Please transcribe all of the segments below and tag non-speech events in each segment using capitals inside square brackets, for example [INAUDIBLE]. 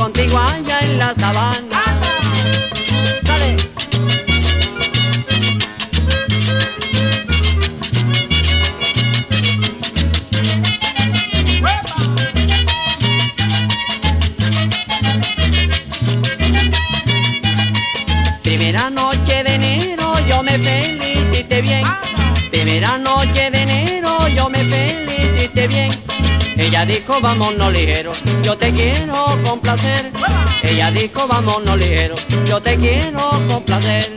contigo allá en la sabana. Primera noche de enero yo me felicité bien. Primera noche de enero Ella dijo vámonos ligero, yo te quiero complacer. Ella dijo vámonos ligero, yo te quiero complacer.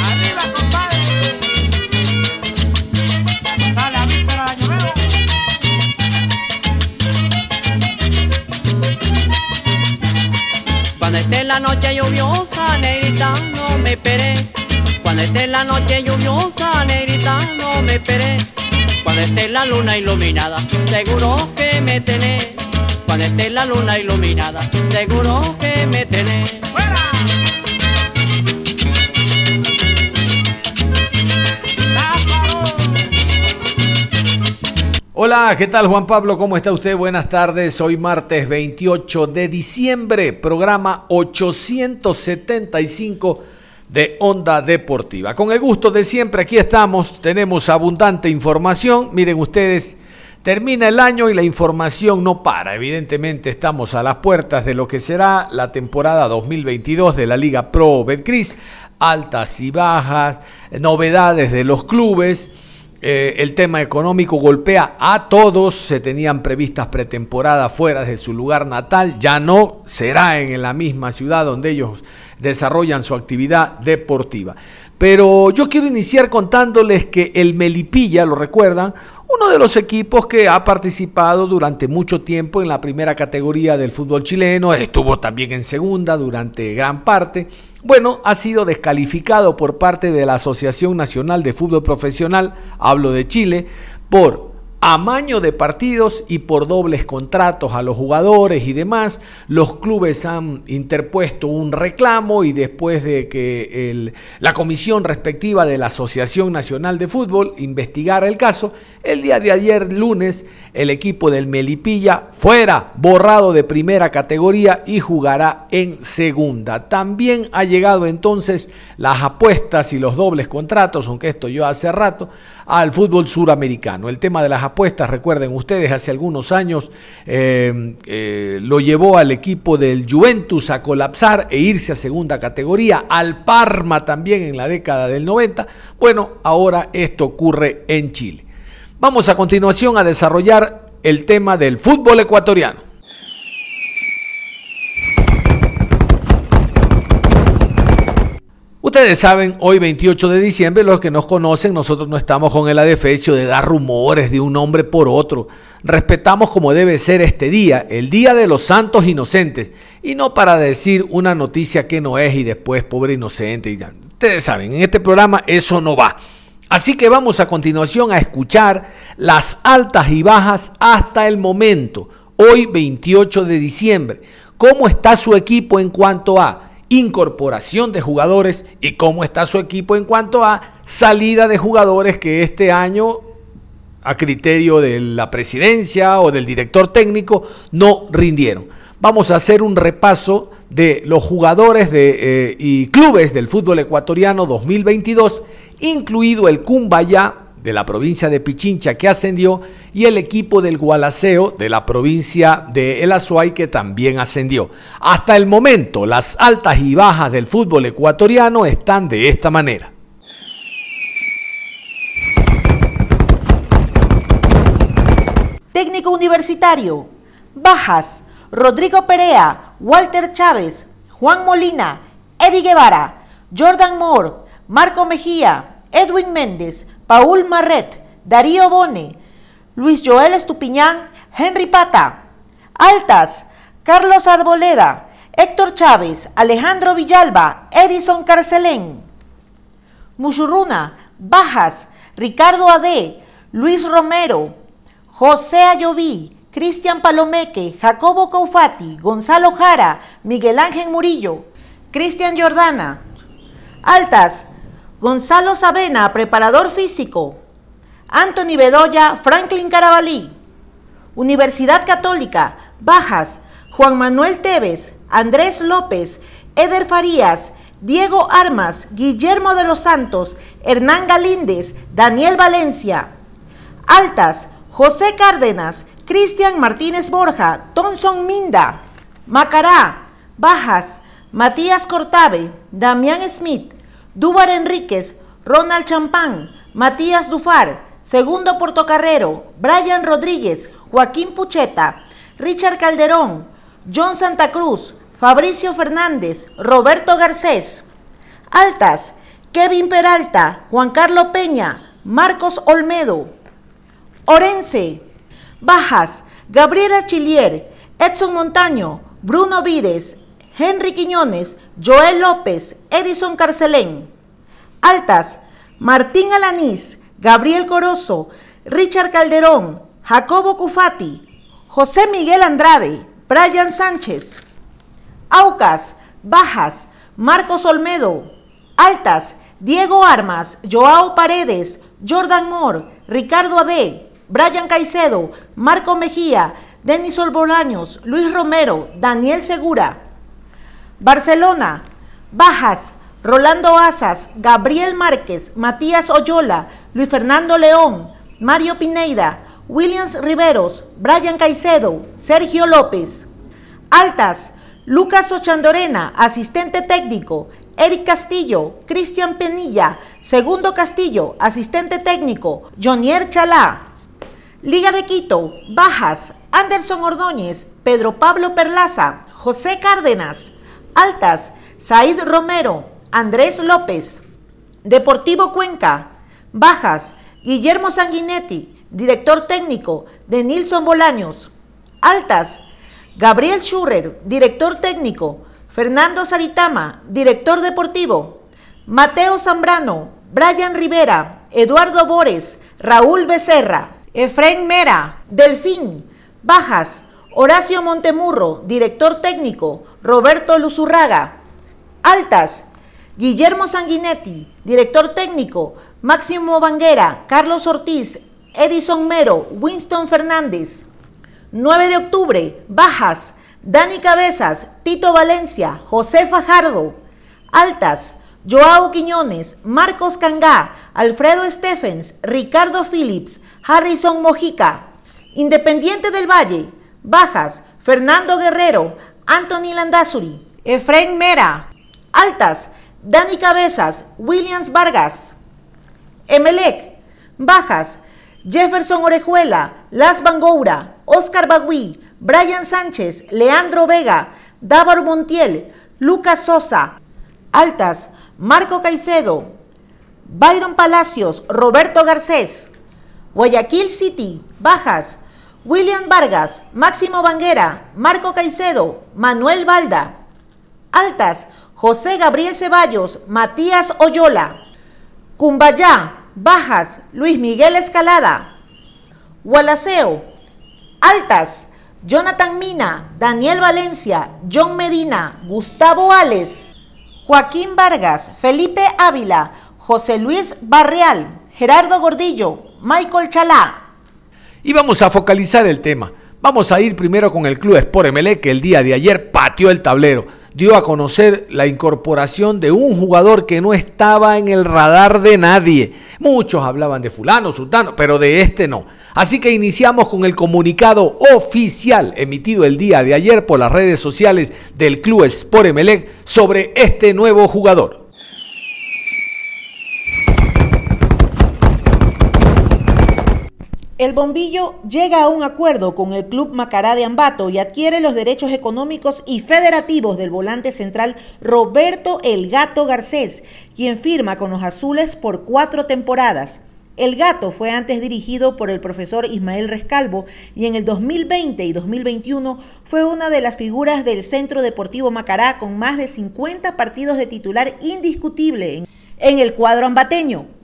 Arriba, compadre. Sale a víspera del año nuevo. Cuando esté la noche lluviosa, negrita, no me esperé. Cuando esté la noche lluviosa, negrita, no me esperé. Cuando esté la luna iluminada, seguro que me tenés. Cuando esté la luna iluminada, seguro que me tenés. ¡Fuera! Hola, ¿qué tal Juan Pablo? ¿Cómo está usted? Buenas tardes. Hoy martes 28 de diciembre, programa 875 de Onda Deportiva. Con el gusto de siempre, aquí estamos, tenemos abundante información. Miren ustedes, termina el año y la información no para. Evidentemente estamos a las puertas de lo que será la temporada 2022 de la Liga Pro Betcris. Altas y bajas, novedades de los clubes. Eh, el tema económico golpea a todos. Se tenían previstas pretemporadas fuera de su lugar natal. Ya no será en la misma ciudad donde ellos desarrollan su actividad deportiva. Pero yo quiero iniciar contándoles que el Melipilla, lo recuerdan, uno de los equipos que ha participado durante mucho tiempo en la primera categoría del fútbol chileno, estuvo también en segunda durante gran parte. Bueno, ha sido descalificado por parte de la Asociación Nacional de Fútbol Profesional, hablo de Chile, por amaño de partidos y por dobles contratos a los jugadores y demás. Los clubes han interpuesto un reclamo y después de que la comisión respectiva de la Asociación Nacional de Fútbol investigara el caso, el día de ayer lunes el equipo del Melipilla fuera borrado de primera categoría y jugará en segunda. También ha llegado entonces las apuestas y los dobles contratos, aunque esto yo hace rato, al fútbol suramericano. El tema de las apuestas, recuerden ustedes, hace algunos años eh, eh, lo llevó al equipo del Juventus a colapsar e irse a segunda categoría, al Parma también en la década del 90. Bueno, ahora esto ocurre en Chile. Vamos a continuación a desarrollar el tema del fútbol ecuatoriano. Ustedes saben, hoy 28 de diciembre, los que nos conocen, nosotros no estamos con el adefesio de dar rumores de un hombre por otro. Respetamos como debe ser este día, el Día de los Santos Inocentes, y no para decir una noticia que no es y después pobre inocente. ya. Ustedes saben, en este programa eso no va. Así que vamos a continuación a escuchar las altas y bajas hasta el momento, hoy 28 de diciembre. ¿Cómo está su equipo en cuanto a incorporación de jugadores y cómo está su equipo en cuanto a salida de jugadores que este año a criterio de la presidencia o del director técnico no rindieron. Vamos a hacer un repaso de los jugadores de, eh, y clubes del fútbol ecuatoriano 2022, incluido el Cumbayá de la provincia de Pichincha que ascendió y el equipo del Gualaceo de la provincia de El Azuay que también ascendió. Hasta el momento, las altas y bajas del fútbol ecuatoriano están de esta manera. Técnico universitario. Bajas. Rodrigo Perea, Walter Chávez, Juan Molina, Eddie Guevara, Jordan Moore, Marco Mejía, Edwin Méndez, Paul Marret, Darío Bone, Luis Joel Estupiñán, Henry Pata. Altas. Carlos Arboleda, Héctor Chávez, Alejandro Villalba, Edison Carcelén. Muchurruna, Bajas, Ricardo Ade, Luis Romero, José Ayoví, Cristian Palomeque, Jacobo Caufati, Gonzalo Jara, Miguel Ángel Murillo, Cristian Jordana. Altas, Gonzalo Sabena, preparador físico. Anthony Bedoya, Franklin Carabalí. Universidad Católica, Bajas, Juan Manuel Tevez, Andrés López, Eder Farías, Diego Armas, Guillermo de los Santos, Hernán Galíndez, Daniel Valencia. Altas, José Cárdenas, Cristian Martínez Borja, Thomson Minda. Macará, Bajas, Matías Cortave, Damián Smith, Dúbar Enríquez, Ronald Champán, Matías Dufar, Segundo Portocarrero, Brian Rodríguez, Joaquín Pucheta, Richard Calderón, John Santa Cruz, Fabricio Fernández, Roberto Garcés. Altas, Kevin Peralta, Juan Carlos Peña, Marcos Olmedo. Orense. Bajas, Gabriela Chilier, Edson Montaño, Bruno Vides, Henry Quiñones, Joel López, Edison Carcelén. Altas, Martín Alanís, Gabriel Corozo, Richard Calderón, Jacobo Cufati, José Miguel Andrade, Brian Sánchez. Aucas, Bajas, Marcos Olmedo. Altas, Diego Armas, Joao Paredes, Jordan Moore, Ricardo Ade, Brian Caicedo, Marco Mejía, Denis Olbolaños, Luis Romero, Daniel Segura. Barcelona, Bajas, Rolando Asas, Gabriel Márquez, Matías Oyola, Luis Fernando León, Mario Pineida, Williams Riveros, Brian Caicedo, Sergio López. Altas, Lucas Ochandorena, asistente técnico, Eric Castillo, Cristian Penilla, Segundo Castillo, asistente técnico, Jonier Chalá. Liga de Quito, Bajas, Anderson Ordóñez, Pedro Pablo Perlaza, José Cárdenas. Altas, Said Romero, Andrés López. Deportivo Cuenca, Bajas, Guillermo Sanguinetti, director técnico de Nilson Bolaños. Altas, Gabriel Schurrer, director técnico. Fernando Saritama, director deportivo. Mateo Zambrano, Brian Rivera, Eduardo Bores, Raúl Becerra, Efraín Mera, Delfín, Bajas, Horacio Montemurro, director técnico, Roberto Luzurraga. Altas, Guillermo Sanguinetti, director técnico, Máximo Banguera, Carlos Ortiz, Edison Mero, Winston Fernández. 9 de octubre, Bajas, Dani Cabezas, Tito Valencia, José Fajardo. Altas, Joao Quiñones, Marcos Cangá, Alfredo Stephens, Ricardo Phillips, Harrison Mojica. Independiente del Valle, Bajas, Fernando Guerrero, Anthony Landazuri, Efraín Mera. Altas, Dani Cabezas, Williams Vargas. Emelec, Bajas, Jefferson Orejuela, Las Bangoura, Oscar Bagui, Brian Sánchez, Leandro Vega, Dávaro Montiel, Lucas Sosa. Altas, Marco Caicedo, Byron Palacios, Roberto Garcés. Guayaquil City, Bajas, William Vargas, Máximo Banguera, Marco Caicedo, Manuel Balda. Altas, José Gabriel Ceballos, Matías Oyola. Cumbayá, Bajas, Luis Miguel Escalada. Gualaceo, Altas, Jonathan Mina, Daniel Valencia, John Medina, Gustavo Ales, Joaquín Vargas, Felipe Ávila, José Luis Barreal, Gerardo Gordillo, Michael Chalá. Y vamos a focalizar el tema. Vamos a ir primero con el Club Sport MLE que el día de ayer pateó el tablero dio a conocer la incorporación de un jugador que no estaba en el radar de nadie. Muchos hablaban de fulano, sultano, pero de este no. Así que iniciamos con el comunicado oficial emitido el día de ayer por las redes sociales del Club Sport Emelec sobre este nuevo jugador. El bombillo llega a un acuerdo con el club Macará de Ambato y adquiere los derechos económicos y federativos del volante central Roberto El Gato Garcés, quien firma con los azules por cuatro temporadas. El Gato fue antes dirigido por el profesor Ismael Rescalvo y en el 2020 y 2021 fue una de las figuras del Centro Deportivo Macará con más de 50 partidos de titular indiscutible en el cuadro ambateño.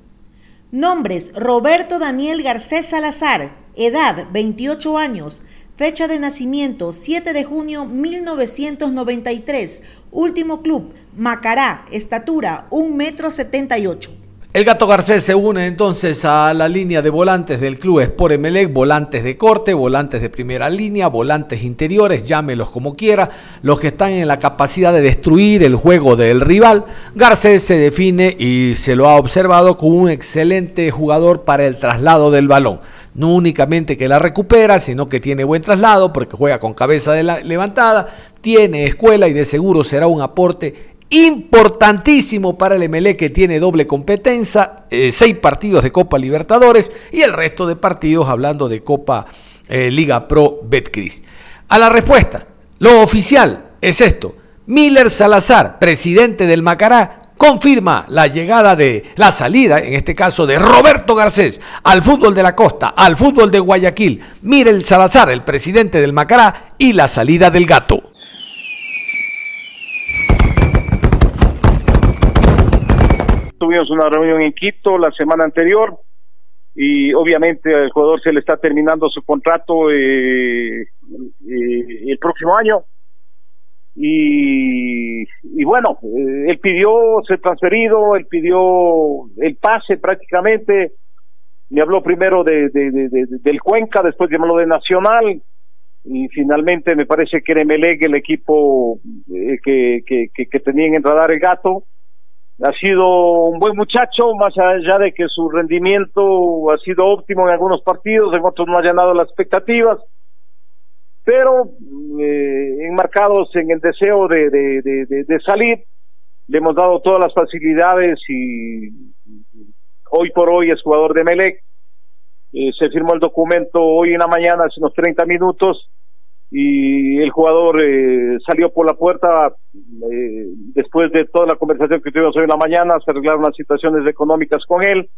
Nombres: Roberto Daniel Garcés Salazar, edad 28 años, Fecha de nacimiento 7 de junio 1993. Último club Macará. Estatura 1 metro 78. El Gato Garcés se une entonces a la línea de volantes del club Sport Emelec, volantes de corte, volantes de primera línea, volantes interiores, llámelos como quiera, los que están en la capacidad de destruir el juego del rival. Garcés se define y se lo ha observado como un excelente jugador para el traslado del balón. No únicamente que la recupera, sino que tiene buen traslado porque juega con cabeza levantada, tiene escuela y de seguro será un aporte importantísimo para el MLE que tiene doble competencia, eh, seis partidos de Copa Libertadores y el resto de partidos hablando de Copa eh, Liga Pro Betcris. A la respuesta, lo oficial es esto. Miller Salazar, presidente del Macará, confirma la llegada de la salida, en este caso de Roberto Garcés, al fútbol de la costa, al fútbol de Guayaquil. Miller Salazar, el presidente del Macará, y la salida del gato. Tuvimos una reunión en Quito la semana anterior y obviamente al jugador se le está terminando su contrato eh, eh, el próximo año. Y, y bueno, eh, él pidió ser transferido, él pidió el pase prácticamente, me habló primero de, del Cuenca, después me habló de Nacional y finalmente me parece que era Emelec el equipo que, que, que, que tenía en radar el gato ha sido un buen muchacho, más allá de que su rendimiento ha sido óptimo en algunos partidos, en otros no ha llenado las expectativas, pero eh, enmarcados en el deseo de, de, salir, le hemos dado todas las facilidades y hoy por hoy es jugador de Melec. Eh, se firmó el documento hoy en la mañana, hace unos 30 minutos, y el jugador eh, salió por la puerta eh, después de toda la conversación que tuvimos hoy en la mañana, se arreglaron las situaciones económicas con él,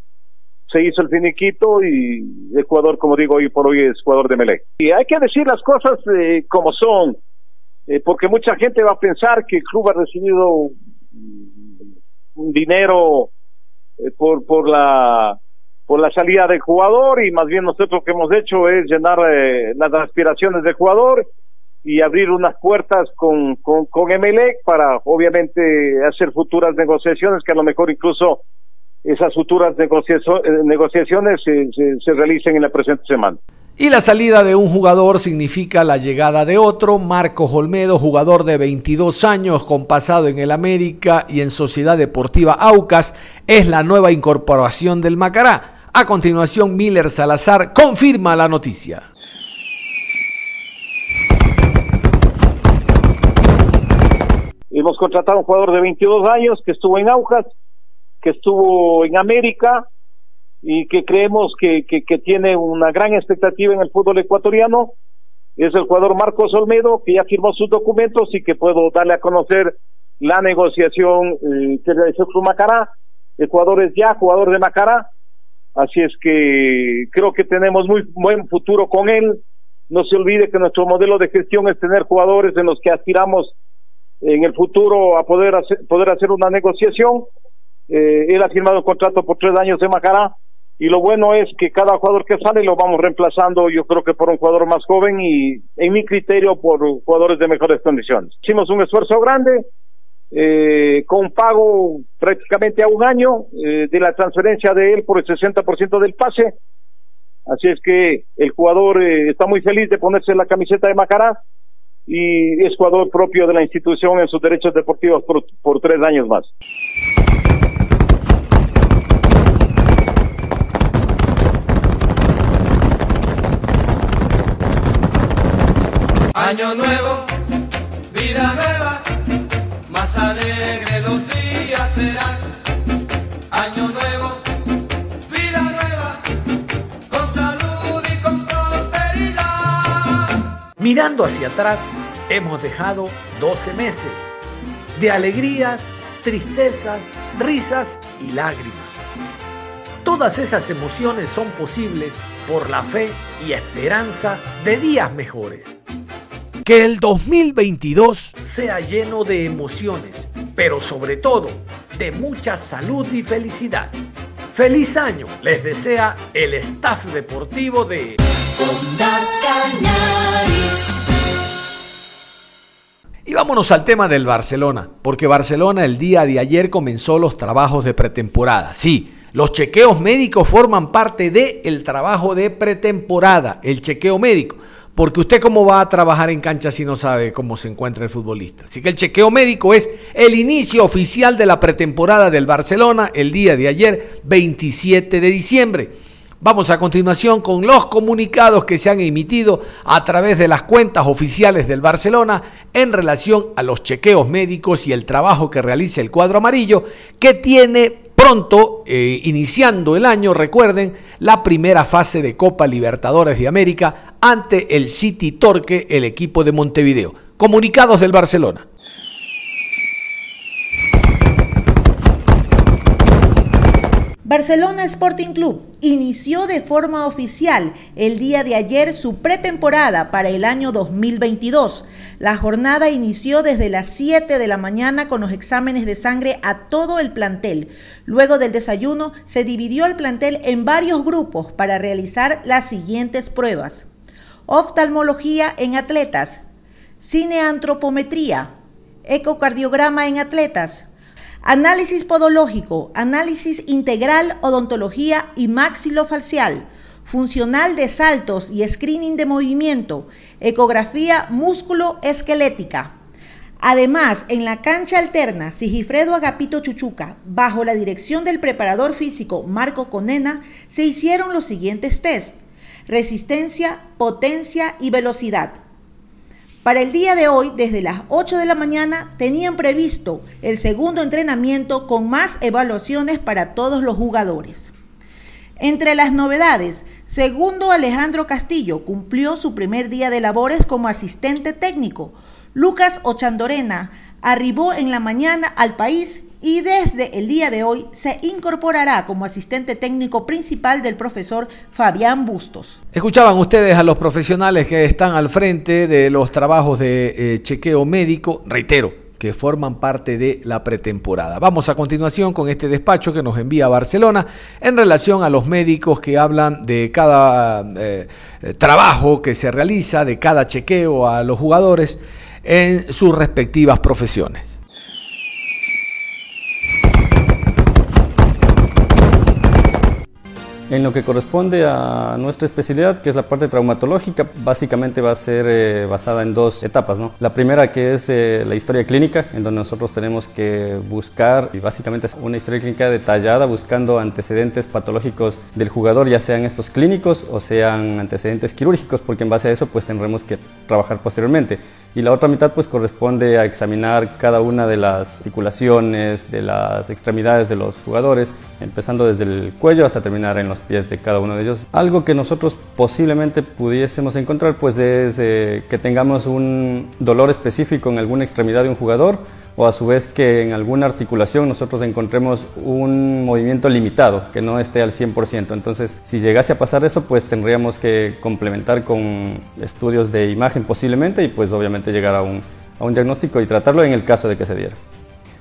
se hizo el finiquito y el jugador, como digo, hoy por hoy es jugador de Melec. Y hay que decir las cosas eh, como son, porque mucha gente va a pensar que el club ha recibido un dinero por, por la por la salida del jugador y más bien nosotros lo que hemos hecho es llenar eh, las aspiraciones del jugador y abrir unas puertas con, con, con Emelec para obviamente hacer futuras negociaciones que a lo mejor incluso esas futuras eh, negociaciones se, se realicen en la presente semana. Y la salida de un jugador significa la llegada de otro, Marcos Olmedo, jugador de 22 años con pasado en el América y en Sociedad Deportiva Aucas, es la nueva incorporación del Macará. A continuación, Miller Salazar confirma la noticia. Hemos contratado a un jugador de 22 años que estuvo en Aucas, que estuvo en América y que creemos que, que, tiene una gran expectativa en el fútbol ecuatoriano. Es el jugador Marcos Olmedo, que ya firmó sus documentos y que puedo darle a conocer la negociación eh, que realizó Club Macará. El jugador es ya jugador de Macará Así es que creo que tenemos muy buen futuro con él. No se olvide que nuestro modelo de gestión es tener jugadores en los que aspiramos en el futuro a poder hacer, poder hacer una negociación. Eh, él ha firmado un contrato por tres años de Macará y lo bueno es que cada jugador que sale lo vamos reemplazando yo creo que por un jugador más joven y en mi criterio por jugadores de mejores condiciones. Hicimos un esfuerzo grande, eh, con pago prácticamente a un año eh, de la transferencia de él por el 60% del pase. Así es que el jugador eh, está muy feliz de ponerse la camiseta de Macará y es jugador propio de la institución en sus derechos deportivos por, por tres años más. Año nuevo, vida nueva más alegre los días serán. Año nuevo, vida nueva, con salud y con prosperidad. Mirando hacia atrás, hemos dejado 12 meses de alegrías, tristezas, risas y lágrimas. Todas esas emociones son posibles por la fe y esperanza de días mejores. Que el 2022 sea lleno de emociones, pero sobre todo de mucha salud y felicidad. Feliz año, les desea el staff deportivo de Ondas Cañaris. Y vámonos al tema del Barcelona, porque Barcelona el día de ayer comenzó los trabajos de pretemporada. Sí, los chequeos médicos forman parte del trabajo de pretemporada, el chequeo médico. Porque usted cómo va a trabajar en cancha si no sabe cómo se encuentra el futbolista. Así que el chequeo médico es el inicio oficial de la pretemporada del Barcelona el día de ayer, 27 de diciembre. Vamos a continuación con los comunicados que se han emitido a través de las cuentas oficiales del Barcelona en relación a los chequeos médicos y el trabajo que realiza el cuadro amarillo, que tiene pronto, eh, iniciando el año, recuerden, la primera fase de Copa Libertadores de América ante el City Torque, el equipo de Montevideo. Comunicados del Barcelona. Barcelona Sporting Club inició de forma oficial el día de ayer su pretemporada para el año 2022. La jornada inició desde las 7 de la mañana con los exámenes de sangre a todo el plantel. Luego del desayuno se dividió el plantel en varios grupos para realizar las siguientes pruebas. Oftalmología en atletas, cineantropometría, ecocardiograma en atletas, Análisis podológico, análisis integral, odontología y maxilofacial, funcional de saltos y screening de movimiento, ecografía músculo-esquelética. Además, en la cancha alterna Sigifredo Agapito Chuchuca, bajo la dirección del preparador físico Marco Conena, se hicieron los siguientes test: resistencia, potencia y velocidad. Para el día de hoy, desde las 8 de la mañana, tenían previsto el segundo entrenamiento con más evaluaciones para todos los jugadores. Entre las novedades, segundo Alejandro Castillo cumplió su primer día de labores como asistente técnico. Lucas Ochandorena arribó en la mañana al país y desde el día de hoy se incorporará como asistente técnico principal del profesor Fabián Bustos. Escuchaban ustedes a los profesionales que están al frente de los trabajos de eh, chequeo médico, reitero, que forman parte de la pretemporada. Vamos a continuación con este despacho que nos envía Barcelona en relación a los médicos que hablan de cada eh, trabajo que se realiza, de cada chequeo a los jugadores en sus respectivas profesiones. En lo que corresponde a nuestra especialidad, que es la parte traumatológica, básicamente va a ser eh, basada en dos etapas. ¿no? La primera que es eh, la historia clínica, en donde nosotros tenemos que buscar, y básicamente es una historia clínica detallada, buscando antecedentes patológicos del jugador, ya sean estos clínicos o sean antecedentes quirúrgicos, porque en base a eso pues tendremos que trabajar posteriormente y la otra mitad pues corresponde a examinar cada una de las articulaciones, de las extremidades de los jugadores, empezando desde el cuello hasta terminar en los pies de cada uno de ellos. Algo que nosotros posiblemente pudiésemos encontrar pues es eh, que tengamos un dolor específico en alguna extremidad de un jugador o a su vez que en alguna articulación nosotros encontremos un movimiento limitado, que no esté al 100%. Entonces, si llegase a pasar eso, pues tendríamos que complementar con estudios de imagen posiblemente y pues obviamente llegar a un, a un diagnóstico y tratarlo en el caso de que se diera.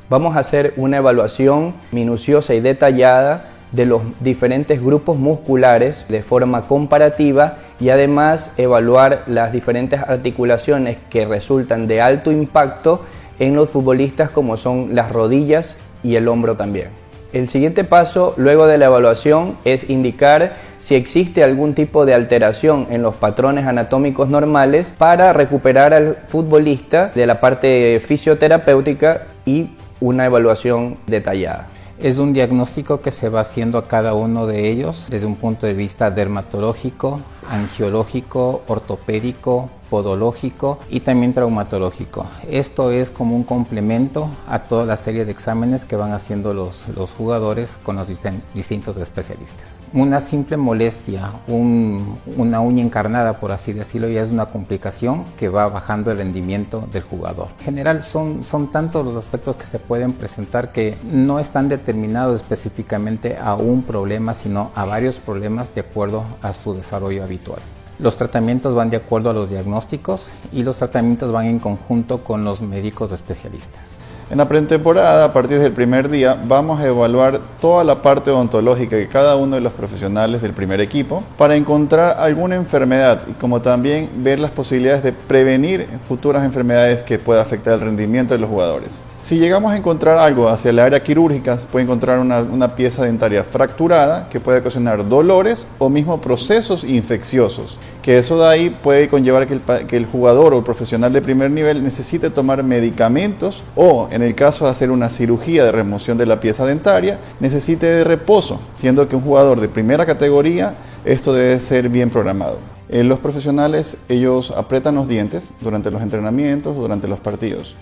Vamos a hacer una evaluación minuciosa y detallada de los diferentes grupos musculares de forma comparativa y además evaluar las diferentes articulaciones que resultan de alto impacto en los futbolistas como son las rodillas y el hombro también. El siguiente paso luego de la evaluación es indicar si existe algún tipo de alteración en los patrones anatómicos normales para recuperar al futbolista de la parte fisioterapéutica y una evaluación detallada. Es un diagnóstico que se va haciendo a cada uno de ellos desde un punto de vista dermatológico, angiológico, ortopédico, podológico y también traumatológico. Esto es como un complemento a toda la serie de exámenes que van haciendo los, los jugadores con los distintos especialistas. Una simple molestia, un, una uña encarnada, por así decirlo, ya es una complicación que va bajando el rendimiento del jugador. En general son, son tantos los aspectos que se pueden presentar que no están determinados específicamente a un problema, sino a varios problemas de acuerdo a su desarrollo habitual. Los tratamientos van de acuerdo a los diagnósticos y los tratamientos van en conjunto con los médicos especialistas. En la pretemporada, a partir del primer día, vamos a evaluar toda la parte odontológica de cada uno de los profesionales del primer equipo para encontrar alguna enfermedad y como también ver las posibilidades de prevenir futuras enfermedades que pueda afectar el rendimiento de los jugadores. Si llegamos a encontrar algo hacia el área quirúrgica, puede encontrar una, pieza dentaria fracturada que puede ocasionar dolores o mismo procesos infecciosos, que eso de ahí puede conllevar que el, pa- que el jugador o el profesional de primer nivel necesite tomar medicamentos o, en el caso de hacer una cirugía de remoción de la pieza dentaria, necesite de reposo, siendo que un jugador de primera categoría esto debe ser bien programado. Eh, los profesionales, ellos apretan los dientes durante los entrenamientos, durante los partidos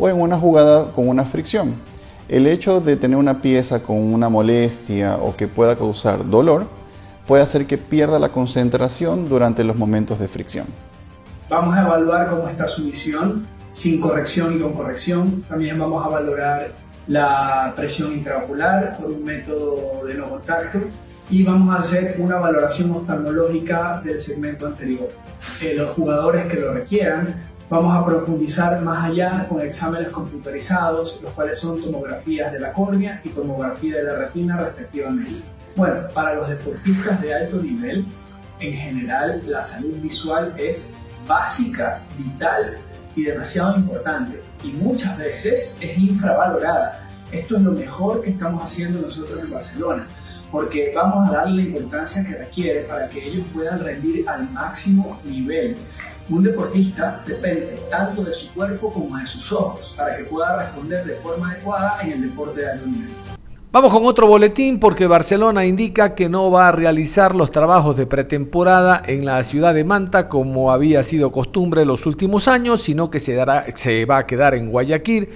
o en una jugada con una fricción. El hecho de tener una pieza con una molestia o que pueda causar dolor puede hacer que pierda la concentración durante los momentos de fricción. Vamos a evaluar cómo está su visión, sin corrección y con corrección. También vamos a valorar la presión intraocular por un método de no contacto y vamos a hacer una valoración oftalmológica del segmento anterior. Eh, los jugadores que lo requieran, vamos a profundizar más allá con exámenes computarizados, los cuales son tomografías de la córnea y tomografía de la retina respectivamente. Bueno, para los deportistas de alto nivel, en general la salud visual es básica, vital y demasiado importante y muchas veces es infravalorada. Esto es lo mejor que estamos haciendo nosotros en Barcelona porque vamos a darle la importancia que requiere para que ellos puedan rendir al máximo nivel. Un deportista depende tanto de su cuerpo como de sus ojos para que pueda responder de forma adecuada en el deporte de alto nivel. Vamos con otro boletín porque Barcelona indica que no va a realizar los trabajos de pretemporada en la ciudad de Manta como había sido costumbre los últimos años, sino que se, dará, se va a quedar en Guayaquil.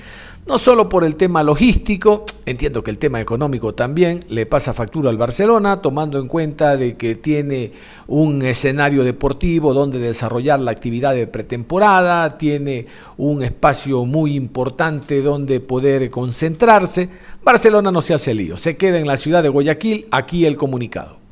No solo por el tema logístico, entiendo que el tema económico también le pasa factura al Barcelona, tomando en cuenta de que tiene un escenario deportivo donde desarrollar la actividad de pretemporada, tiene un espacio muy importante donde poder concentrarse. Barcelona no se hace lío, se queda en la ciudad de Guayaquil, aquí el comunicado.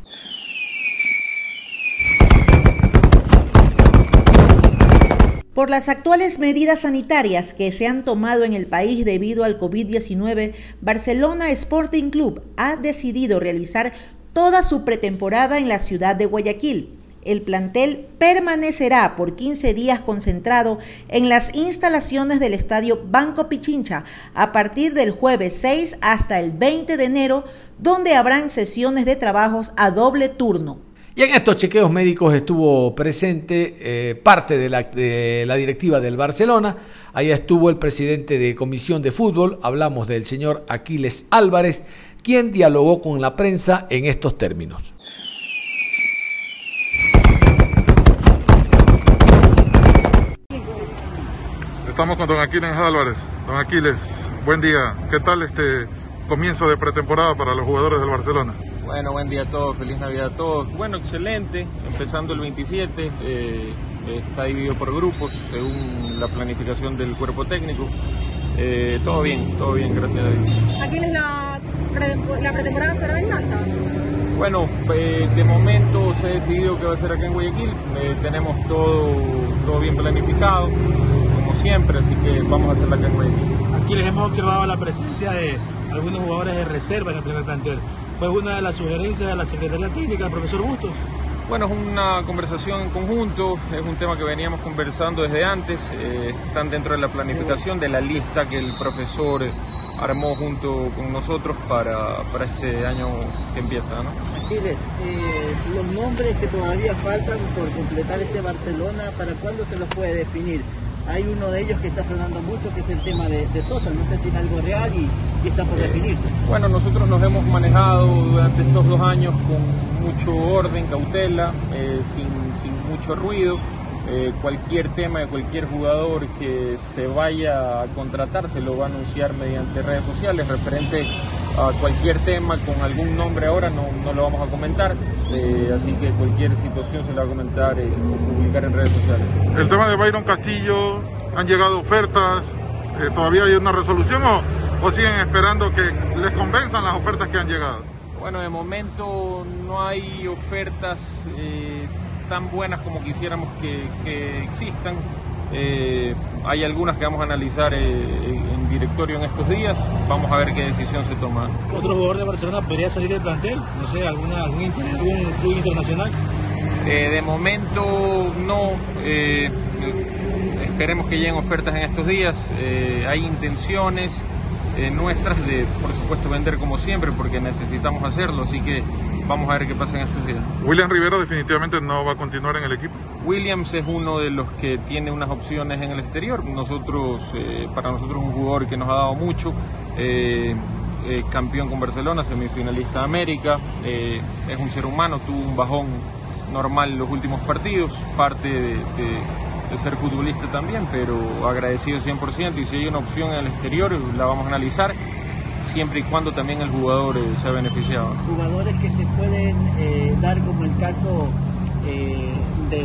Por las actuales medidas sanitarias que se han tomado en el país debido al COVID-19, Barcelona Sporting Club ha decidido realizar toda su pretemporada en la ciudad de Guayaquil. El plantel permanecerá por 15 días concentrado en las instalaciones del estadio Banco Pichincha a partir del jueves 6 hasta el 20 de enero, donde habrán sesiones de trabajos a doble turno. Y en estos chequeos médicos estuvo presente eh, parte de la, de la, directiva del Barcelona. Ahí estuvo el presidente de Comisión de Fútbol, hablamos del señor Aquiles Álvarez, quien dialogó con la prensa en estos términos. Estamos con don Aquiles Álvarez. Don Aquiles, buen día. ¿Qué tal este comienzo de pretemporada para los jugadores del Barcelona? Bueno, buen día a todos, feliz Navidad a todos. Bueno, excelente, empezando el 27, eh, está dividido por grupos según la planificación del cuerpo técnico. Eh, todo bien, todo bien, gracias a Dios. ¿Aquí la, la pretemporada será en Manta? Bueno, eh, de momento se ha decidido que va a ser acá en Guayaquil, eh, tenemos todo, todo bien planificado, como siempre, así que vamos a hacerla acá en Guayaquil. Aquí les hemos observado la presencia de algunos jugadores de reserva en el primer plantel. ¿Fue una de las sugerencias de la Secretaría Técnica del profesor Bustos? Bueno, es una conversación en conjunto, es un tema que veníamos conversando desde antes, eh, están dentro de la planificación de la lista que el profesor armó junto con nosotros para, para este año que empieza. ¿no? Aquiles, eh, los nombres que todavía faltan por completar este Barcelona, ¿para cuándo se los puede definir? Hay uno de ellos que está sonando mucho, que es el tema de, de Sosa. No sé si es algo real y, y está por definirse. Bueno, nosotros nos hemos manejado durante estos dos años con mucho orden, cautela, eh, sin, sin, mucho ruido. Eh, cualquier tema de cualquier jugador que se vaya a contratar se lo va a anunciar mediante redes sociales referente a cualquier tema con algún nombre ahora no, no lo vamos a comentar eh, así que cualquier situación se la va a comentar eh, o publicar en redes sociales. El tema de Byron Castillo, han llegado ofertas, eh, todavía hay una resolución o, o siguen esperando que les convenzan las ofertas que han llegado. Bueno, de momento no hay ofertas tan buenas como quisiéramos que, que existan. Eh, hay algunas que vamos a analizar eh, en directorio en estos días. Vamos a ver qué decisión se toma. ¿Otro jugador de Barcelona podría salir del plantel? No sé, alguna, algún, algún club internacional. Eh, de momento no. eh, esperemos que lleguen ofertas en estos días. Eh, hay intenciones eh, nuestras de, por supuesto, vender como siempre porque necesitamos hacerlo. Así que vamos a ver qué pasa en estos días. William Rivera definitivamente no va a continuar en el equipo. Williams es uno de los que tiene unas opciones en el exterior. Nosotros, eh, para nosotros es un jugador que nos ha dado mucho. eh, eh, campeón con Barcelona, semifinalista de América. es un ser humano, tuvo un bajón normal en los últimos partidos, parte de, de- de ser futbolista también, pero agradecido 100% y si hay una opción en el exterior la vamos a analizar, siempre y cuando también el jugador eh, sea beneficiado. Jugadores que se pueden eh, dar como el caso eh, de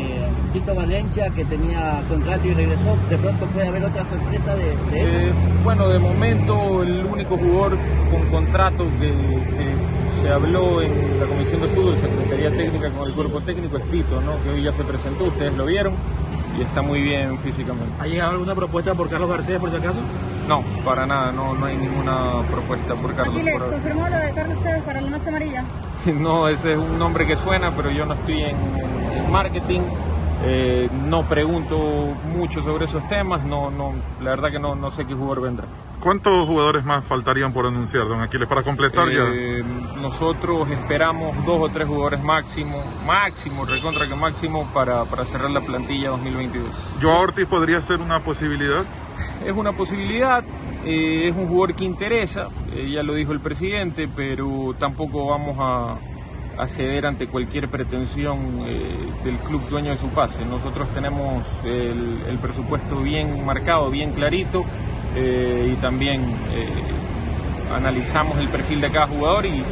Tito Valencia que tenía contrato y regresó, de pronto puede haber otra sorpresa de, de eso. Bueno, de momento el único jugador con contrato que, que se habló en la Comisión de Fútbol, Secretaría Técnica con el cuerpo técnico es Tito, ¿no? que hoy ya se presentó, ustedes lo vieron y está muy bien físicamente. ¿Ha llegado alguna propuesta por Carlos García, por si acaso? No, para nada, no, no hay ninguna propuesta por Carlos. Aquiles, por. ¿confirmó lo de Carlos Tevez para la noche amarilla? [LAUGHS] No, ese es un nombre que suena, pero yo no estoy en, en marketing. Eh, no pregunto mucho sobre esos temas. No, no, la verdad que no, no sé qué jugador vendrá. ¿Cuántos jugadores más faltarían por anunciar, don Aquiles, para completar Eh, nosotros esperamos dos o tres jugadores máximo, máximo, recontra que máximo, para, para cerrar la plantilla 2022. ya? ¿Joao Ortiz podría ser una posibilidad? Es una posibilidad, eh, es un jugador que interesa, eh, ya lo dijo el presidente, pero tampoco vamos a, a ceder ante cualquier pretensión eh, del club dueño de su pase. Nosotros tenemos el, presupuesto bien marcado, bien clarito, eh, y también eh, analizamos el perfil de cada jugador y,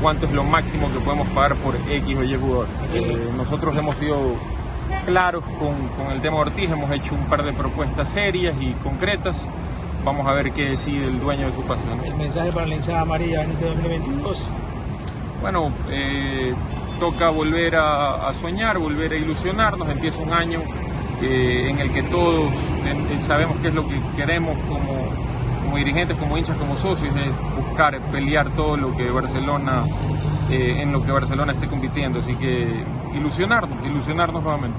cuánto es lo máximo que podemos pagar por X o Y jugador. Nosotros hemos sido claros con, con el tema Ortiz, hemos hecho un par de propuestas serias y concretas. Vamos a ver qué decide el dueño de su pase. ¿no? El mensaje para la hinchada amarilla en este 2022. Bueno, eh, toca volver a, a soñar, volver a ilusionarnos. Empieza un año eh, en el que todos eh, sabemos qué es lo que queremos como, como dirigentes, como hinchas, como socios, es buscar, pelear todo lo que Barcelona, eh, en lo que Barcelona esté compitiendo. Así que ilusionarnos, ilusionarnos nuevamente.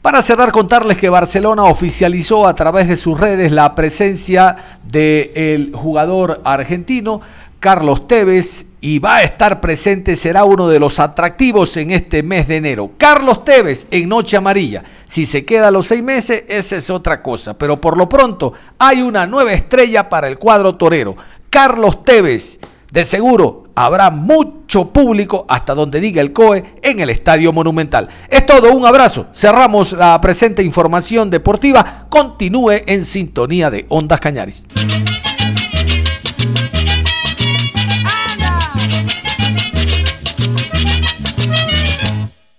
Para cerrar, contarles que Barcelona oficializó a través de sus redes la presencia del jugador argentino Carlos Tevez y va a estar presente, será uno de los atractivos en este mes de enero. Carlos Tevez en Noche Amarilla. Si se queda los seis meses, esa es otra cosa. Pero por lo pronto hay una nueva estrella para el cuadro torero. Carlos Tevez. De seguro habrá mucho público hasta donde diga el COE en el Estadio Monumental. Es todo, un abrazo. Cerramos la presente información deportiva. Continúe en sintonía de Ondas Cañaris.